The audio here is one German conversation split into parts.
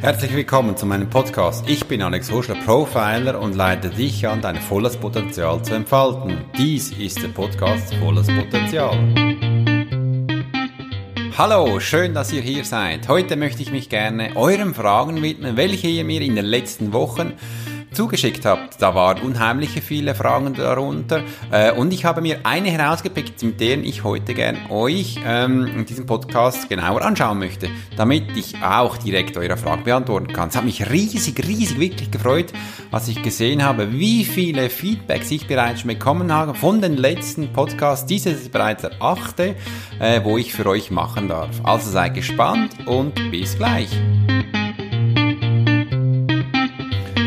Herzlich willkommen zu meinem Podcast. Ich bin Alex Huschler, Profiler und leite dich an, dein volles Potenzial zu entfalten. Dies ist der Podcast Volles Potenzial. Hallo, schön, dass ihr hier seid. Heute möchte ich mich gerne euren Fragen widmen, welche ihr mir in den letzten Wochen zugeschickt habt. Da waren unheimliche viele Fragen darunter äh, und ich habe mir eine herausgepickt, mit der ich heute gern euch ähm, in diesem Podcast genauer anschauen möchte, damit ich auch direkt eure Fragen beantworten kann. Es hat mich riesig, riesig wirklich gefreut, als ich gesehen habe, wie viele Feedbacks ich bereits schon bekommen habe von den letzten Podcasts. Dieses ist bereits der achte, äh, wo ich für euch machen darf. Also seid gespannt und bis gleich.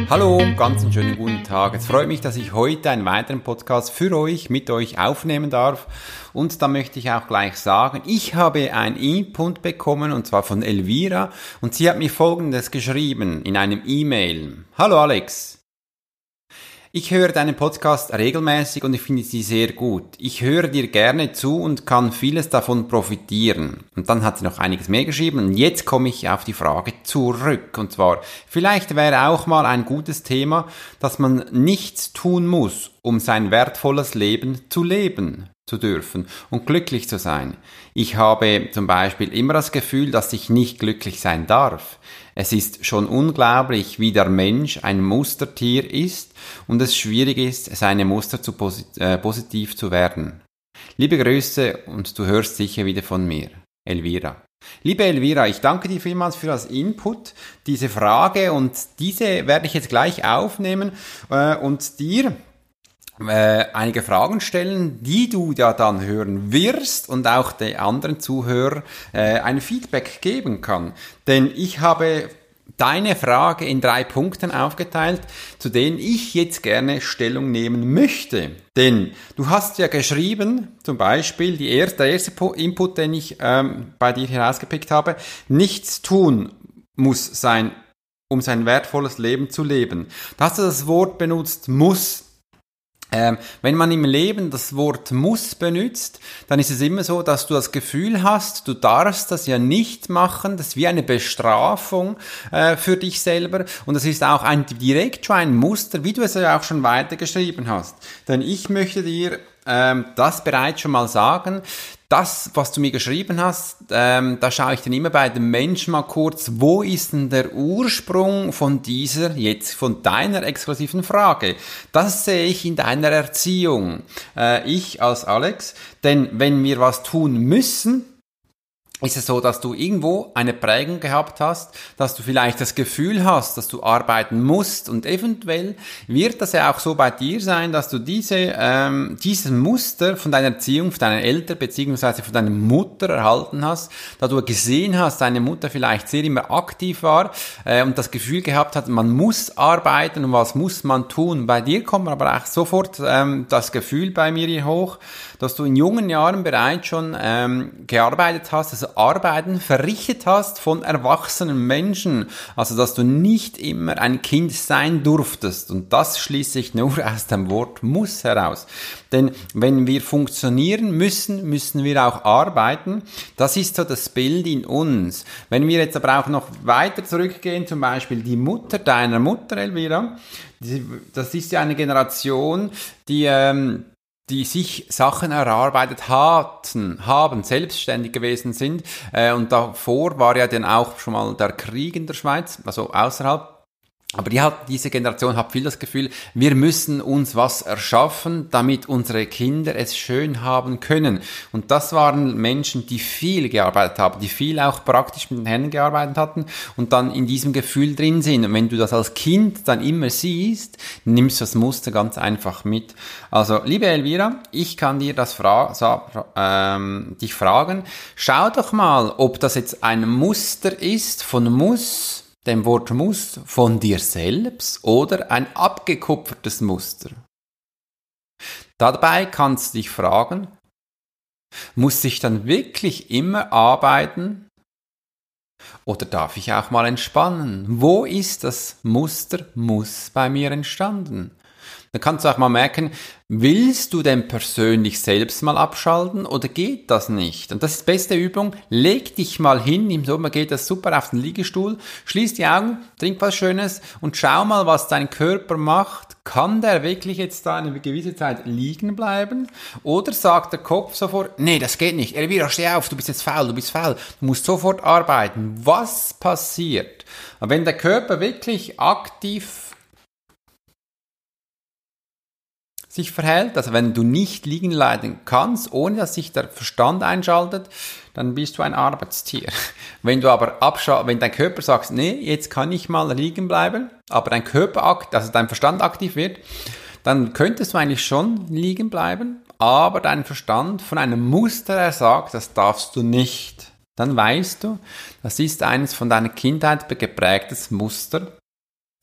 Hallo, ganz einen schönen guten Tag. Es freut mich, dass ich heute einen weiteren Podcast für euch, mit euch aufnehmen darf. Und da möchte ich auch gleich sagen, ich habe ein Input bekommen und zwar von Elvira und sie hat mir Folgendes geschrieben in einem E-Mail. Hallo Alex. Ich höre deinen Podcast regelmäßig und ich finde sie sehr gut. Ich höre dir gerne zu und kann vieles davon profitieren. Und dann hat sie noch einiges mehr geschrieben und jetzt komme ich auf die Frage zurück. Und zwar, vielleicht wäre auch mal ein gutes Thema, dass man nichts tun muss, um sein wertvolles Leben zu leben zu dürfen und glücklich zu sein. Ich habe zum Beispiel immer das Gefühl, dass ich nicht glücklich sein darf. Es ist schon unglaublich, wie der Mensch ein Mustertier ist und es schwierig ist, seine Muster zu posit äh, positiv zu werden. Liebe Grüße und du hörst sicher wieder von mir. Elvira. Liebe Elvira, ich danke dir vielmals für das Input, diese Frage und diese werde ich jetzt gleich aufnehmen äh, und dir äh, einige Fragen stellen, die du ja dann hören wirst und auch den anderen Zuhörer äh, ein Feedback geben kann. Denn ich habe deine Frage in drei Punkten aufgeteilt, zu denen ich jetzt gerne Stellung nehmen möchte. Denn du hast ja geschrieben, zum Beispiel die erste, der erste Input, den ich ähm, bei dir herausgepickt habe, nichts tun muss sein, um sein wertvolles Leben zu leben. Da hast du das Wort benutzt, muss. Ähm, wenn man im Leben das Wort muss benutzt, dann ist es immer so, dass du das Gefühl hast, du darfst das ja nicht machen, das ist wie eine Bestrafung äh, für dich selber und das ist auch ein direkt schon ein Muster, wie du es ja auch schon weitergeschrieben hast. Denn ich möchte dir ähm, das bereits schon mal sagen, das, was du mir geschrieben hast, ähm, da schaue ich dann immer bei dem Menschen mal kurz, wo ist denn der Ursprung von dieser, jetzt von deiner exklusiven Frage? Das sehe ich in deiner Erziehung. Äh, ich als Alex, denn wenn wir was tun müssen, ist es so, dass du irgendwo eine Prägung gehabt hast, dass du vielleicht das Gefühl hast, dass du arbeiten musst und eventuell wird das ja auch so bei dir sein, dass du diese, ähm, dieses Muster von deiner Erziehung, von deinen Eltern beziehungsweise von deiner Mutter erhalten hast, da du gesehen hast, deine Mutter vielleicht sehr immer aktiv war äh, und das Gefühl gehabt hat, man muss arbeiten und was muss man tun. Bei dir kommt aber auch sofort ähm, das Gefühl bei mir hier hoch, dass du in jungen Jahren bereits schon ähm, gearbeitet hast, also Arbeiten verrichtet hast von erwachsenen Menschen. Also, dass du nicht immer ein Kind sein durftest. Und das schließe ich nur aus dem Wort muss heraus. Denn wenn wir funktionieren müssen, müssen wir auch arbeiten. Das ist so das Bild in uns. Wenn wir jetzt aber auch noch weiter zurückgehen, zum Beispiel die Mutter deiner Mutter, Elvira, das ist ja eine Generation, die ähm, die sich Sachen erarbeitet hatten, haben, selbstständig gewesen sind. Äh, und davor war ja dann auch schon mal der Krieg in der Schweiz, also außerhalb aber die hat, diese Generation hat viel das Gefühl, wir müssen uns was erschaffen, damit unsere Kinder es schön haben können. Und das waren Menschen, die viel gearbeitet haben, die viel auch praktisch mit den Händen gearbeitet hatten und dann in diesem Gefühl drin sind. Und wenn du das als Kind dann immer siehst, nimmst du das Muster ganz einfach mit. Also, liebe Elvira, ich kann dir das fra ähm, dich fragen. Schau doch mal, ob das jetzt ein Muster ist von Muss, dem Wort muss von dir selbst oder ein abgekupfertes Muster. Dabei kannst du dich fragen, muss ich dann wirklich immer arbeiten? Oder darf ich auch mal entspannen? Wo ist das Muster muss bei mir entstanden? Dann kannst du auch mal merken, willst du denn persönlich selbst mal abschalten oder geht das nicht? Und das ist die beste Übung. Leg dich mal hin, im Sommer geht das super auf den Liegestuhl, schließ die Augen, trink was Schönes und schau mal, was dein Körper macht. Kann der wirklich jetzt da eine gewisse Zeit liegen bleiben? Oder sagt der Kopf sofort, nee, das geht nicht. Elvira, steh auf, du bist jetzt faul, du bist faul. Du musst sofort arbeiten. Was passiert? wenn der Körper wirklich aktiv sich verhält. Also wenn du nicht liegen leiden kannst, ohne dass sich der Verstand einschaltet, dann bist du ein Arbeitstier. Wenn du aber abschal wenn dein Körper sagt, nee, jetzt kann ich mal liegen bleiben, aber dein Körper, also dein Verstand aktiv wird, dann könntest du eigentlich schon liegen bleiben, aber dein Verstand von einem Muster her sagt, das darfst du nicht. Dann weißt du, das ist eines von deiner Kindheit geprägtes Muster,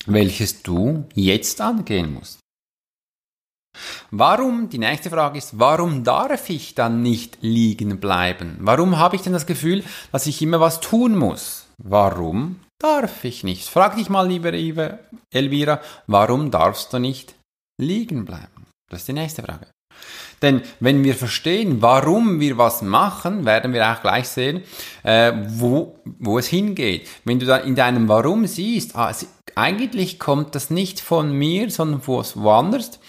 welches du jetzt angehen musst. Warum, die nächste Frage ist, warum darf ich dann nicht liegen bleiben? Warum habe ich denn das Gefühl, dass ich immer was tun muss? Warum darf ich nicht? Frag dich mal, liebe Elvira, warum darfst du nicht liegen bleiben? Das ist die nächste Frage. Denn wenn wir verstehen, warum wir was machen, werden wir auch gleich sehen, äh, wo, wo es hingeht. Wenn du da in deinem Warum siehst, ah, eigentlich kommt das nicht von mir, sondern von woanders,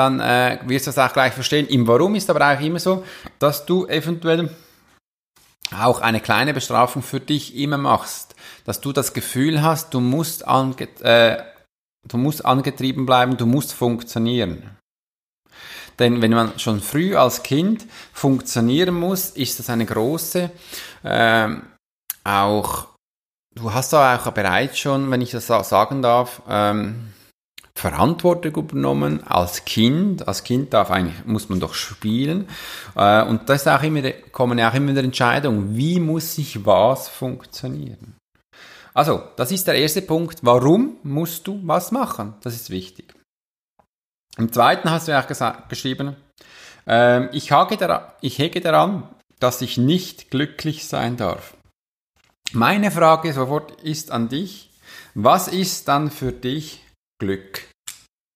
dann äh, wirst du das auch gleich verstehen. Im Warum ist aber auch immer so, dass du eventuell auch eine kleine Bestrafung für dich immer machst. Dass du das Gefühl hast, du musst, ange äh, du musst angetrieben bleiben, du musst funktionieren. Denn wenn man schon früh als Kind funktionieren muss, ist das eine große, äh, auch, du hast da auch bereits schon, wenn ich das sagen darf, ähm, Verantwortung übernommen als Kind. Als Kind darf eigentlich, muss man doch spielen. Äh, und da ist auch immer, kommen ja auch immer der Entscheidung, wie muss sich was funktionieren. Also, das ist der erste Punkt. Warum musst du was machen? Das ist wichtig. Im zweiten hast du ja auch gesagt, geschrieben, äh, ich, hage daran, ich hege daran, dass ich nicht glücklich sein darf. Meine Frage sofort ist an dich, was ist dann für dich Glück?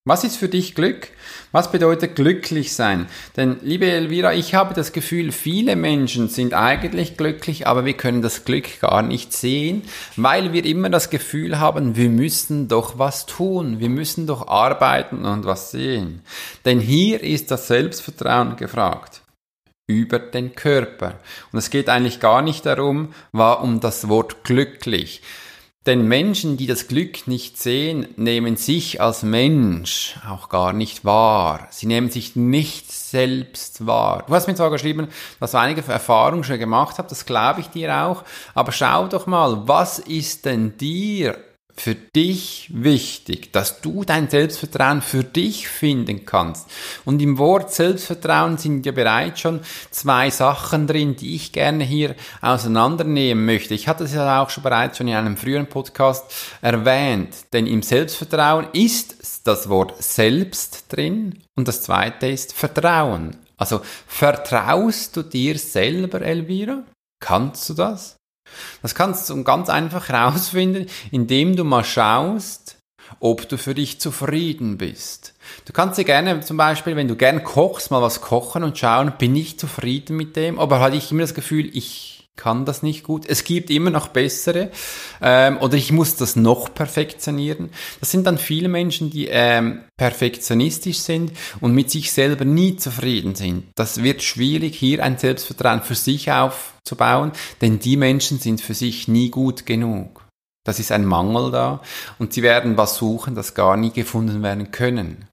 Was ist für dich Glück? Was bedeutet glücklich sein? Denn, liebe Elvira, ich habe das Gefühl, viele Menschen sind eigentlich glücklich, aber wir können das Glück gar nicht sehen, weil wir immer das Gefühl haben, wir müssen doch was tun, wir müssen doch arbeiten und was sehen. Denn hier ist das Selbstvertrauen gefragt über den Körper. Und es geht eigentlich gar nicht darum, war um das Wort glücklich. Denn Menschen, die das Glück nicht sehen, nehmen sich als Mensch auch gar nicht wahr. Sie nehmen sich nicht selbst wahr. Du hast mir zwar geschrieben, dass du einige Erfahrungen schon gemacht hast, das glaube ich dir auch, aber schau doch mal, was ist denn dir für dich wichtig, dass du dein Selbstvertrauen für dich finden kannst. Und im Wort Selbstvertrauen sind ja bereits schon zwei Sachen drin, die ich gerne hier auseinandernehmen möchte. Ich hatte es ja auch schon bereits schon in einem früheren Podcast erwähnt, denn im Selbstvertrauen ist das Wort selbst drin und das zweite ist Vertrauen. Also vertraust du dir selber, Elvira? Kannst du das? Das kannst du ganz einfach herausfinden, indem du mal schaust, ob du für dich zufrieden bist. Du kannst dir gerne zum Beispiel, wenn du gern kochst, mal was kochen und schauen, bin ich zufrieden mit dem? Aber hatte ich immer das Gefühl, ich kann das nicht gut. Es gibt immer noch bessere ähm, oder ich muss das noch perfektionieren. Das sind dann viele Menschen, die ähm, perfektionistisch sind und mit sich selber nie zufrieden sind. Das wird schwierig, hier ein Selbstvertrauen für sich aufzubauen, denn die Menschen sind für sich nie gut genug. Das ist ein Mangel da und sie werden was suchen, das gar nie gefunden werden können.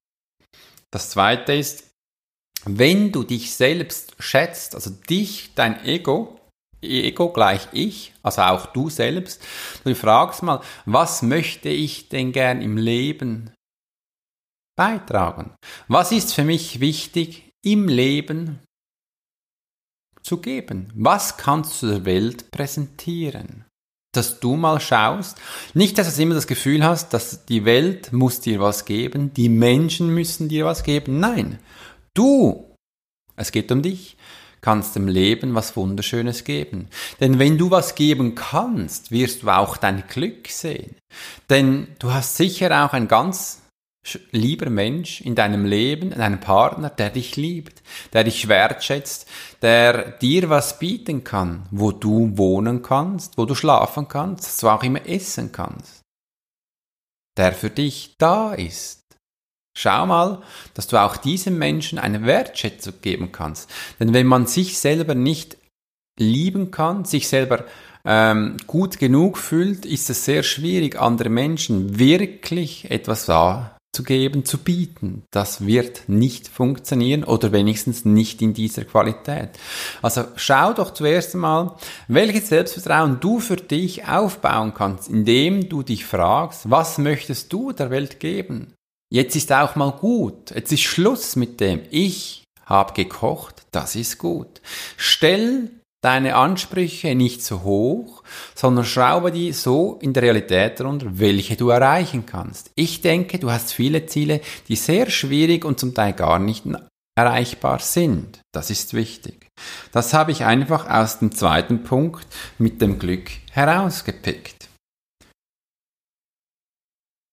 Das zweite ist, wenn du dich selbst schätzt, also dich, dein Ego, Ego gleich ich, also auch du selbst. Du fragst mal, was möchte ich denn gern im Leben beitragen? Was ist für mich wichtig im Leben zu geben? Was kannst du der Welt präsentieren? Dass du mal schaust, nicht, dass du immer das Gefühl hast, dass die Welt muss dir was geben, die Menschen müssen dir was geben. Nein, du, es geht um dich kannst dem Leben was Wunderschönes geben. Denn wenn du was geben kannst, wirst du auch dein Glück sehen. Denn du hast sicher auch ein ganz lieber Mensch in deinem Leben, einen Partner, der dich liebt, der dich wertschätzt, der dir was bieten kann, wo du wohnen kannst, wo du schlafen kannst, dass auch immer essen kannst, der für dich da ist. Schau mal, dass du auch diesem Menschen eine Wertschätzung geben kannst. Denn wenn man sich selber nicht lieben kann, sich selber ähm, gut genug fühlt, ist es sehr schwierig, andere Menschen wirklich etwas da zu geben, zu bieten. Das wird nicht funktionieren oder wenigstens nicht in dieser Qualität. Also schau doch zuerst einmal, welches Selbstvertrauen du für dich aufbauen kannst, indem du dich fragst, was möchtest du der Welt geben? Jetzt ist auch mal gut. Jetzt ist Schluss mit dem. Ich habe gekocht, das ist gut. Stell deine Ansprüche nicht so hoch, sondern schraube die so in der Realität runter, welche du erreichen kannst. Ich denke, du hast viele Ziele, die sehr schwierig und zum Teil gar nicht erreichbar sind. Das ist wichtig. Das habe ich einfach aus dem zweiten Punkt mit dem Glück herausgepickt.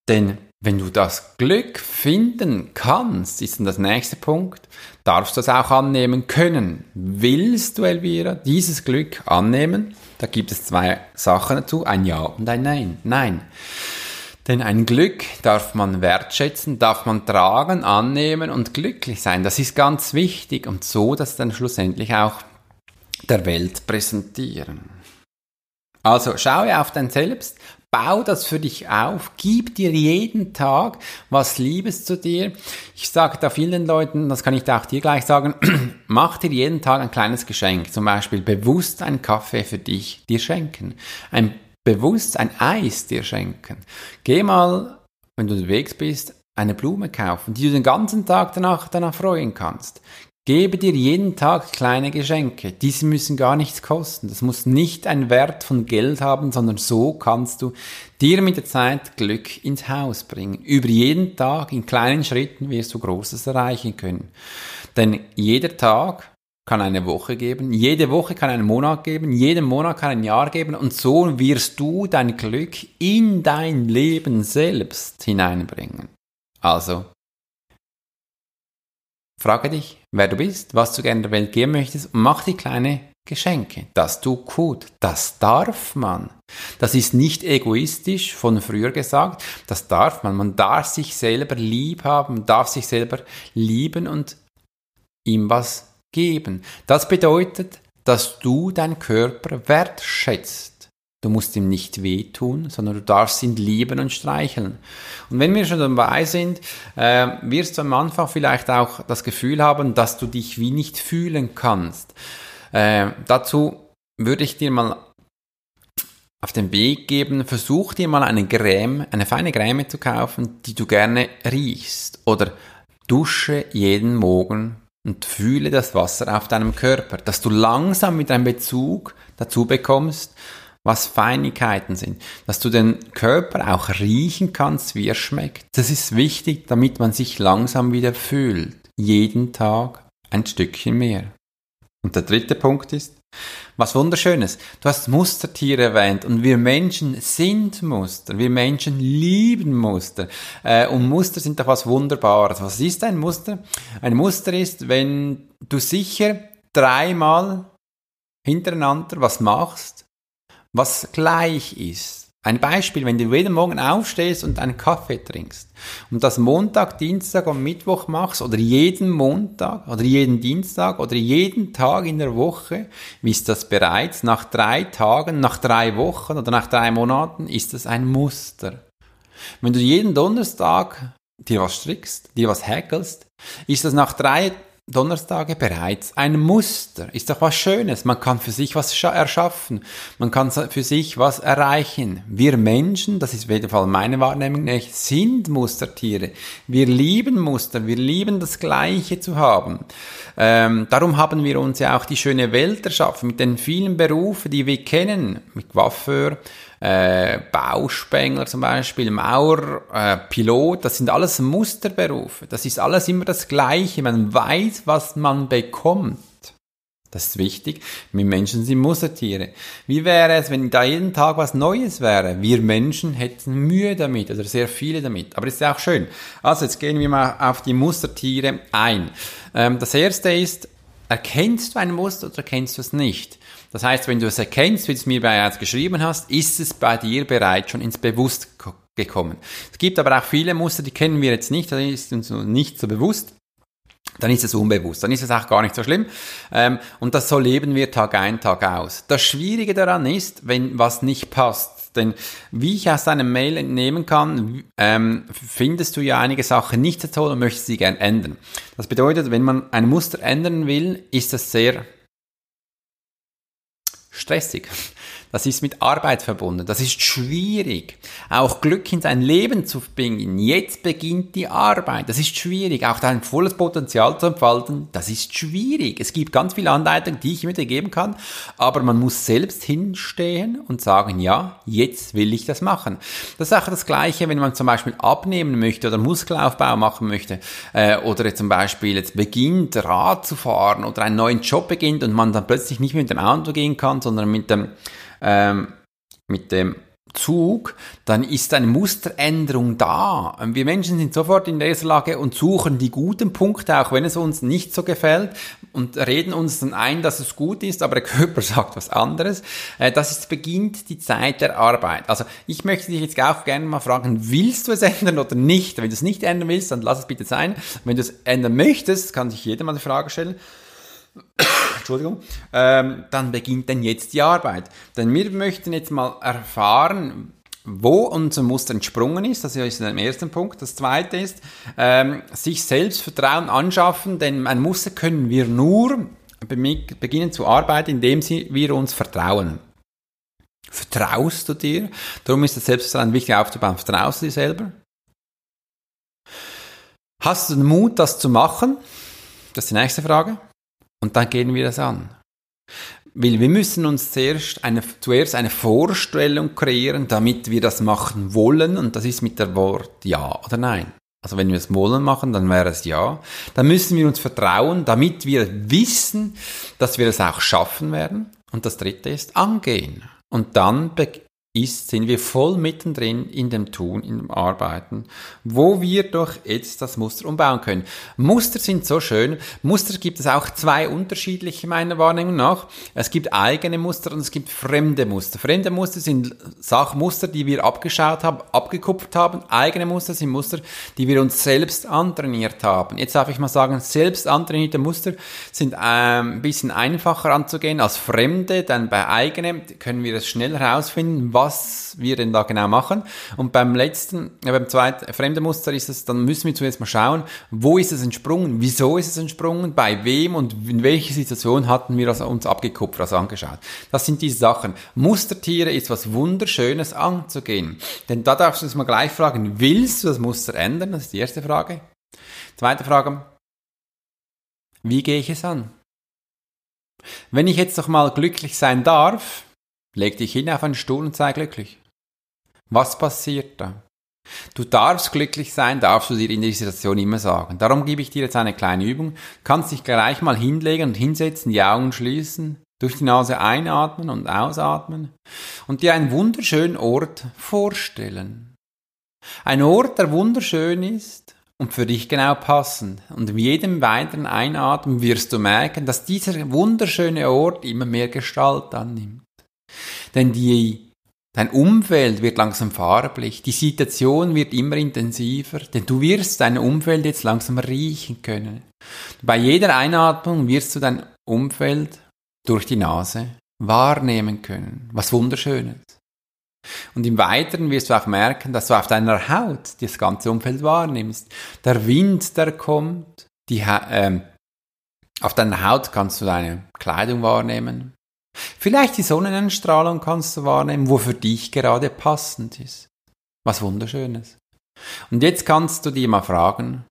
Denn wenn du das Glück finden kannst, ist dann das nächste Punkt, darfst du es auch annehmen können. Willst du, Elvira, dieses Glück annehmen? Da gibt es zwei Sachen dazu, ein Ja und ein Nein. Nein. Denn ein Glück darf man wertschätzen, darf man tragen, annehmen und glücklich sein. Das ist ganz wichtig und so das dann schlussendlich auch der Welt präsentieren. Also schaue auf dein Selbst, Bau das für dich auf, gib dir jeden Tag was Liebes zu dir. Ich sage da vielen Leuten, das kann ich da auch dir gleich sagen, mach dir jeden Tag ein kleines Geschenk, zum Beispiel bewusst einen Kaffee für dich dir schenken, ein bewusst ein Eis dir schenken. Geh mal, wenn du unterwegs bist, eine Blume kaufen, die du den ganzen Tag danach, danach freuen kannst. Gebe dir jeden Tag kleine Geschenke. Diese müssen gar nichts kosten. Das muss nicht einen Wert von Geld haben, sondern so kannst du dir mit der Zeit Glück ins Haus bringen. Über jeden Tag in kleinen Schritten wirst du Großes erreichen können. Denn jeder Tag kann eine Woche geben, jede Woche kann einen Monat geben, jeden Monat kann ein Jahr geben und so wirst du dein Glück in dein Leben selbst hineinbringen. Also Frage dich, wer du bist, was du gerne der Welt geben möchtest und mach die kleine Geschenke. Das tut gut. Das darf man. Das ist nicht egoistisch von früher gesagt. Das darf man. Man darf sich selber lieb haben, darf sich selber lieben und ihm was geben. Das bedeutet, dass du deinen Körper wertschätzt. Du musst ihm nicht wehtun, sondern du darfst ihn lieben und streicheln. Und wenn wir schon dabei sind, äh, wirst du am Anfang vielleicht auch das Gefühl haben, dass du dich wie nicht fühlen kannst. Äh, dazu würde ich dir mal auf den Weg geben, versuch dir mal eine Creme, eine feine Creme zu kaufen, die du gerne riechst. Oder dusche jeden Morgen und fühle das Wasser auf deinem Körper, dass du langsam mit einem Bezug dazu bekommst, was Feinigkeiten sind, dass du den Körper auch riechen kannst, wie er schmeckt. Das ist wichtig, damit man sich langsam wieder fühlt. Jeden Tag ein Stückchen mehr. Und der dritte Punkt ist, was wunderschönes. Du hast Mustertiere erwähnt und wir Menschen sind Muster. Wir Menschen lieben Muster. Äh, und Muster sind doch was Wunderbares. Was ist ein Muster? Ein Muster ist, wenn du sicher dreimal hintereinander was machst was gleich ist. Ein Beispiel, wenn du jeden Morgen aufstehst und einen Kaffee trinkst und das Montag, Dienstag und Mittwoch machst oder jeden Montag oder jeden Dienstag oder jeden Tag in der Woche, ist das bereits nach drei Tagen, nach drei Wochen oder nach drei Monaten, ist das ein Muster. Wenn du jeden Donnerstag dir was strickst, dir was häkelst, ist das nach drei Donnerstage bereits ein Muster. Ist doch was Schönes. Man kann für sich was erschaffen. Man kann für sich was erreichen. Wir Menschen, das ist auf jeden Fall meine Wahrnehmung, nicht, sind Mustertiere. Wir lieben Muster. Wir lieben das Gleiche zu haben. Ähm, darum haben wir uns ja auch die schöne Welt erschaffen mit den vielen Berufen, die wir kennen. Mit Coiffeur, äh, Bauspengler zum Beispiel, Maurer, äh, Pilot, das sind alles Musterberufe. Das ist alles immer das Gleiche. Man weiß, was man bekommt. Das ist wichtig. Wir Menschen sind Mustertiere. Wie wäre es, wenn da jeden Tag was Neues wäre? Wir Menschen hätten Mühe damit oder sehr viele damit. Aber ist ja auch schön. Also jetzt gehen wir mal auf die Mustertiere ein. Ähm, das erste ist, erkennst du ein Muster oder erkennst du es nicht? Das heißt, wenn du es erkennst, wie du es mir bereits geschrieben hast, ist es bei dir bereits schon ins Bewusst gekommen. Es gibt aber auch viele Muster, die kennen wir jetzt nicht, das ist uns nicht so bewusst dann ist es unbewusst, dann ist es auch gar nicht so schlimm. Ähm, und das so leben wir Tag ein, Tag aus. Das Schwierige daran ist, wenn was nicht passt. Denn wie ich aus deinem Mail entnehmen kann, ähm, findest du ja einige Sachen nicht so toll und möchtest sie gern ändern. Das bedeutet, wenn man ein Muster ändern will, ist das sehr stressig. Das ist mit Arbeit verbunden. Das ist schwierig. Auch Glück in sein Leben zu bringen. Jetzt beginnt die Arbeit. Das ist schwierig. Auch dein volles Potenzial zu entfalten. Das ist schwierig. Es gibt ganz viele Anleitungen, die ich mir geben kann. Aber man muss selbst hinstehen und sagen, ja, jetzt will ich das machen. Das ist auch das Gleiche, wenn man zum Beispiel abnehmen möchte oder Muskelaufbau machen möchte. Äh, oder zum Beispiel jetzt beginnt, Rad zu fahren oder einen neuen Job beginnt und man dann plötzlich nicht mehr mit dem Auto gehen kann, sondern mit dem ähm, mit dem Zug, dann ist eine Musteränderung da. Wir Menschen sind sofort in der Lage und suchen die guten Punkte, auch wenn es uns nicht so gefällt und reden uns dann ein, dass es gut ist, aber der Körper sagt was anderes. Äh, das ist, beginnt die Zeit der Arbeit. Also ich möchte dich jetzt auch gerne mal fragen, willst du es ändern oder nicht? Wenn du es nicht ändern willst, dann lass es bitte sein. Wenn du es ändern möchtest, kann sich jeder mal die Frage stellen. Entschuldigung, ähm, dann beginnt denn jetzt die Arbeit. Denn wir möchten jetzt mal erfahren, wo unser Muster entsprungen ist, das ist der erste Punkt. Das zweite ist, ähm, sich selbst Vertrauen anschaffen, denn ein Muster können wir nur beginnen zu arbeiten, indem wir uns vertrauen. Vertraust du dir? Darum ist das Selbstvertrauen wichtig aufzubauen. Vertraust du dir selber? Hast du den Mut, das zu machen? Das ist die nächste Frage. Und dann gehen wir das an. Weil wir müssen uns zuerst eine, zuerst eine Vorstellung kreieren, damit wir das machen wollen. Und das ist mit der Wort Ja oder Nein. Also wenn wir es wollen machen, dann wäre es Ja. Dann müssen wir uns vertrauen, damit wir wissen, dass wir es auch schaffen werden. Und das dritte ist angehen. Und dann ist, sind wir voll mittendrin in dem Tun, in dem Arbeiten, wo wir doch jetzt das Muster umbauen können. Muster sind so schön. Muster gibt es auch zwei unterschiedliche meiner Wahrnehmung nach. Es gibt eigene Muster und es gibt fremde Muster. Fremde Muster sind Sachmuster, die wir abgeschaut haben, abgekupft haben. Eigene Muster sind Muster, die wir uns selbst antrainiert haben. Jetzt darf ich mal sagen, selbst antrainierte Muster sind ähm, ein bisschen einfacher anzugehen als fremde, denn bei eigenen können wir es schnell herausfinden, was wir denn da genau machen. Und beim letzten, ja, beim zweiten fremden Muster ist es, dann müssen wir zuerst mal schauen, wo ist es entsprungen, wieso ist es entsprungen, bei wem und in welcher Situation hatten wir das uns abgekupft, also angeschaut. Das sind diese Sachen. Mustertiere ist was Wunderschönes anzugehen. Denn da darfst du uns mal gleich fragen, willst du das Muster ändern? Das ist die erste Frage. Zweite Frage, wie gehe ich es an? Wenn ich jetzt doch mal glücklich sein darf, Leg dich hin auf einen Stuhl und sei glücklich. Was passiert da? Du darfst glücklich sein, darfst du dir in dieser Situation immer sagen. Darum gebe ich dir jetzt eine kleine Übung. Kannst dich gleich mal hinlegen und hinsetzen, die Augen schließen, durch die Nase einatmen und ausatmen und dir einen wunderschönen Ort vorstellen. Ein Ort, der wunderschön ist und für dich genau passend. Und mit jedem weiteren Einatmen wirst du merken, dass dieser wunderschöne Ort immer mehr Gestalt annimmt. Denn die, dein Umfeld wird langsam farblich, die Situation wird immer intensiver, denn du wirst dein Umfeld jetzt langsam riechen können. Bei jeder Einatmung wirst du dein Umfeld durch die Nase wahrnehmen können. Was Wunderschönes. Und im Weiteren wirst du auch merken, dass du auf deiner Haut das ganze Umfeld wahrnimmst. Der Wind, der kommt, die, äh, auf deiner Haut kannst du deine Kleidung wahrnehmen. Vielleicht die Sonnenstrahlung kannst du wahrnehmen, wo für dich gerade passend ist. Was wunderschönes. Und jetzt kannst du dir mal fragen,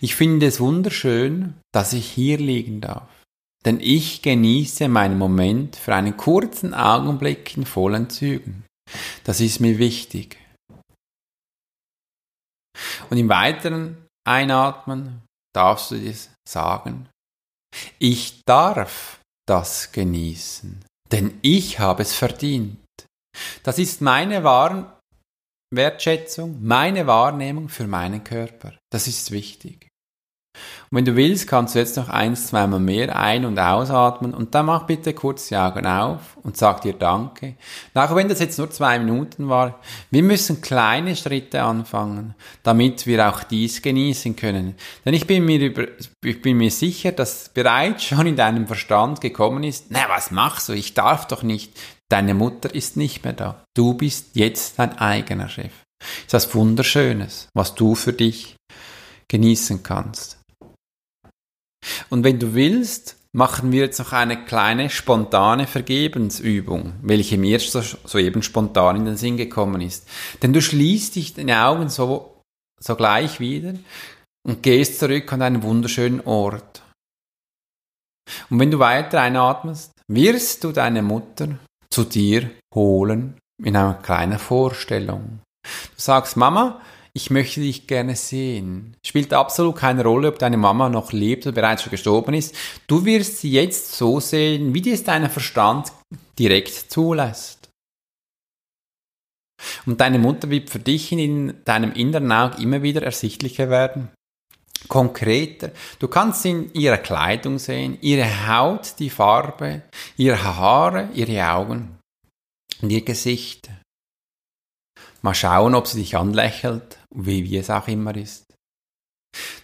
ich finde es wunderschön, dass ich hier liegen darf. Denn ich genieße meinen Moment für einen kurzen Augenblick in vollen Zügen. Das ist mir wichtig. Und im weiteren Einatmen darfst du dir sagen, ich darf das genießen, denn ich habe es verdient. Das ist meine Wahr Wertschätzung, meine Wahrnehmung für meinen Körper. Das ist wichtig. Wenn du willst, kannst du jetzt noch eins, zweimal mehr ein- und ausatmen und dann mach bitte kurz die Augen auf und sag dir Danke. Auch wenn das jetzt nur zwei Minuten war, wir müssen kleine Schritte anfangen, damit wir auch dies genießen können. Denn ich bin mir, über, ich bin mir sicher, dass bereits schon in deinem Verstand gekommen ist, na, was machst du? Ich darf doch nicht. Deine Mutter ist nicht mehr da. Du bist jetzt dein eigener Chef. Ist das Wunderschönes, was du für dich genießen kannst. Und wenn du willst, machen wir jetzt noch eine kleine spontane Vergebensübung, welche mir so, soeben spontan in den Sinn gekommen ist. Denn du schließt dich deine Augen so, so gleich wieder und gehst zurück an einen wunderschönen Ort. Und wenn du weiter einatmest, wirst du deine Mutter zu dir holen in einer kleinen Vorstellung. Du sagst, Mama, ich möchte dich gerne sehen. Spielt absolut keine Rolle, ob deine Mama noch lebt oder bereits schon gestorben ist. Du wirst sie jetzt so sehen, wie dir es dein Verstand direkt zulässt. Und deine Mutter wird für dich in deinem inneren Auge immer wieder ersichtlicher werden. Konkreter. Du kannst sie in ihrer Kleidung sehen, ihre Haut, die Farbe, ihre Haare, ihre Augen und ihr Gesicht. Mal schauen, ob sie dich anlächelt, wie, wie es auch immer ist.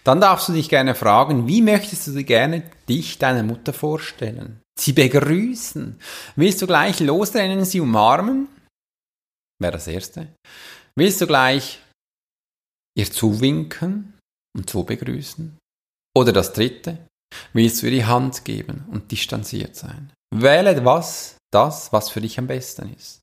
Dann darfst du dich gerne fragen, wie möchtest du gerne dich deiner Mutter vorstellen? Sie begrüßen. Willst du gleich losrennen, sie umarmen? Wäre das Erste. Willst du gleich ihr zuwinken und so begrüßen? Oder das Dritte. Willst du ihr die Hand geben und distanziert sein? Wähle was, das, was für dich am besten ist.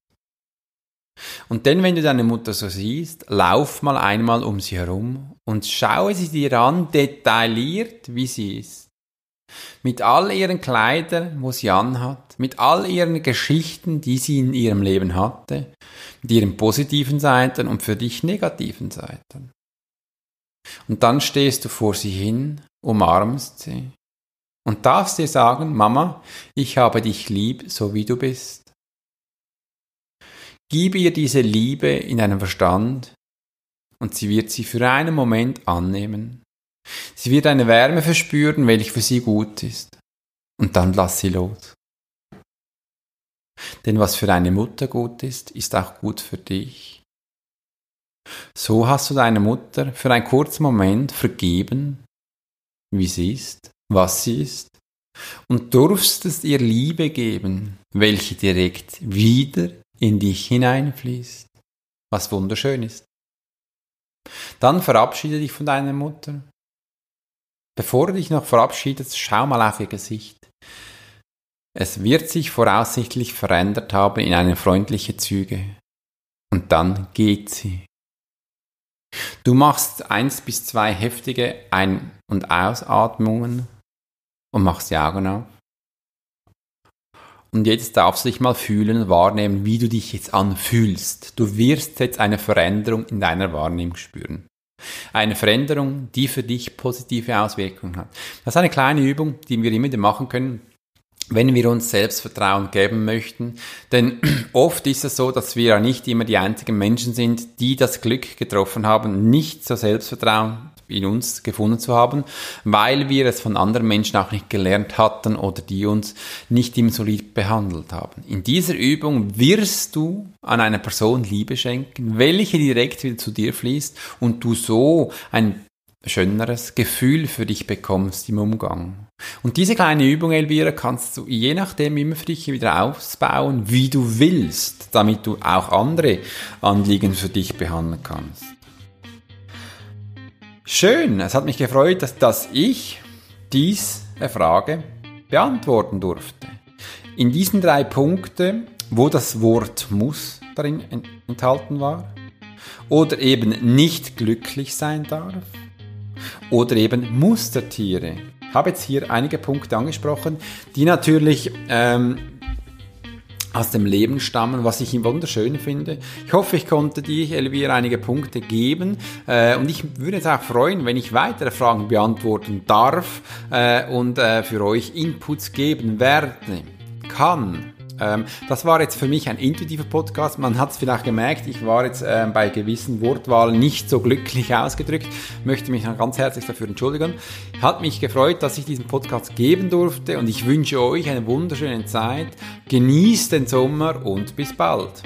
Und dann, wenn du deine Mutter so siehst, lauf mal einmal um sie herum und schaue sie dir an, detailliert, wie sie ist. Mit all ihren Kleidern, wo sie anhat, mit all ihren Geschichten, die sie in ihrem Leben hatte, mit ihren positiven Seiten und für dich negativen Seiten. Und dann stehst du vor sie hin, umarmst sie und darfst dir sagen, Mama, ich habe dich lieb, so wie du bist. Gib ihr diese Liebe in deinem Verstand und sie wird sie für einen Moment annehmen. Sie wird eine Wärme verspüren, welche für sie gut ist. Und dann lass sie los. Denn was für deine Mutter gut ist, ist auch gut für dich. So hast du deine Mutter für einen kurzen Moment vergeben, wie sie ist, was sie ist, und durftest ihr Liebe geben, welche direkt wieder in dich hineinfließt, was wunderschön ist. Dann verabschiede dich von deiner Mutter. Bevor du dich noch verabschiedest, schau mal auf ihr Gesicht. Es wird sich voraussichtlich verändert haben in eine freundliche Züge. Und dann geht sie. Du machst eins bis zwei heftige Ein- und Ausatmungen und machst die Augen auf. Und jetzt darfst du dich mal fühlen und wahrnehmen, wie du dich jetzt anfühlst. Du wirst jetzt eine Veränderung in deiner Wahrnehmung spüren. Eine Veränderung, die für dich positive Auswirkungen hat. Das ist eine kleine Übung, die wir immer wieder machen können, wenn wir uns Selbstvertrauen geben möchten. Denn oft ist es so, dass wir ja nicht immer die einzigen Menschen sind, die das Glück getroffen haben, nicht so Selbstvertrauen in uns gefunden zu haben, weil wir es von anderen Menschen auch nicht gelernt hatten oder die uns nicht im solid behandelt haben. In dieser Übung wirst du an einer Person Liebe schenken, welche direkt wieder zu dir fließt und du so ein schöneres Gefühl für dich bekommst im Umgang. Und diese kleine Übung, Elvira, kannst du je nachdem immer für dich wieder ausbauen, wie du willst, damit du auch andere Anliegen für dich behandeln kannst. Schön, es hat mich gefreut, dass, dass ich diese Frage beantworten durfte. In diesen drei Punkten, wo das Wort muss darin enthalten war, oder eben nicht glücklich sein darf, oder eben Mustertiere. Ich habe jetzt hier einige Punkte angesprochen, die natürlich ähm, aus dem Leben stammen, was ich wunderschön finde. Ich hoffe, ich konnte dir, Elvira, einige Punkte geben äh, und ich würde es auch freuen, wenn ich weitere Fragen beantworten darf äh, und äh, für euch Inputs geben werde, kann. Ähm, das war jetzt für mich ein intuitiver Podcast. Man hat es vielleicht gemerkt, ich war jetzt äh, bei gewissen Wortwahlen nicht so glücklich ausgedrückt. Möchte mich ganz herzlich dafür entschuldigen. Hat mich gefreut, dass ich diesen Podcast geben durfte und ich wünsche euch eine wunderschöne Zeit. Genießt den Sommer und bis bald.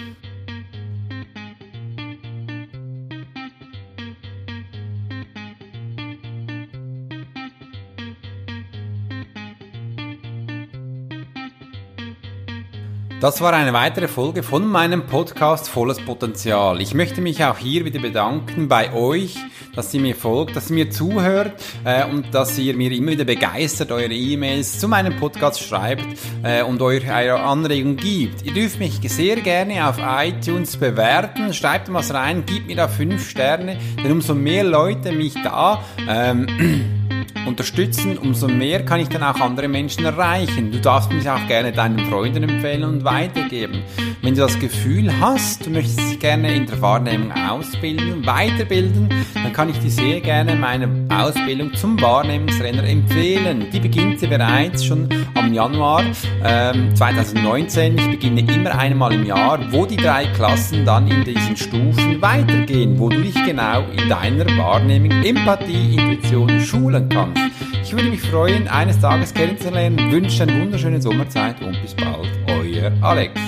Das war eine weitere Folge von meinem Podcast Volles Potenzial. Ich möchte mich auch hier wieder bedanken bei euch, dass ihr mir folgt, dass ihr mir zuhört äh, und dass ihr mir immer wieder begeistert eure E-Mails zu meinem Podcast schreibt äh, und eure, eure Anregungen gibt. Ihr dürft mich sehr gerne auf iTunes bewerten, schreibt was rein, gebt mir da fünf Sterne, denn umso mehr Leute mich da ähm, unterstützen, umso mehr kann ich dann auch andere Menschen erreichen. Du darfst mich auch gerne deinen Freunden empfehlen und weitergeben. Wenn du das Gefühl hast, du möchtest dich gerne in der Wahrnehmung ausbilden, weiterbilden, dann kann ich dir sehr gerne meine Ausbildung zum Wahrnehmungsrenner empfehlen. Die beginnt sie bereits schon am Januar ähm, 2019. Ich beginne immer einmal im Jahr, wo die drei Klassen dann in diesen Stufen weitergehen, wo du dich genau in deiner Wahrnehmung, Empathie, Intuition schulen kannst. Ich würde mich freuen, eines Tages kennenzulernen, wünsche eine wunderschöne Sommerzeit und bis bald, euer Alex.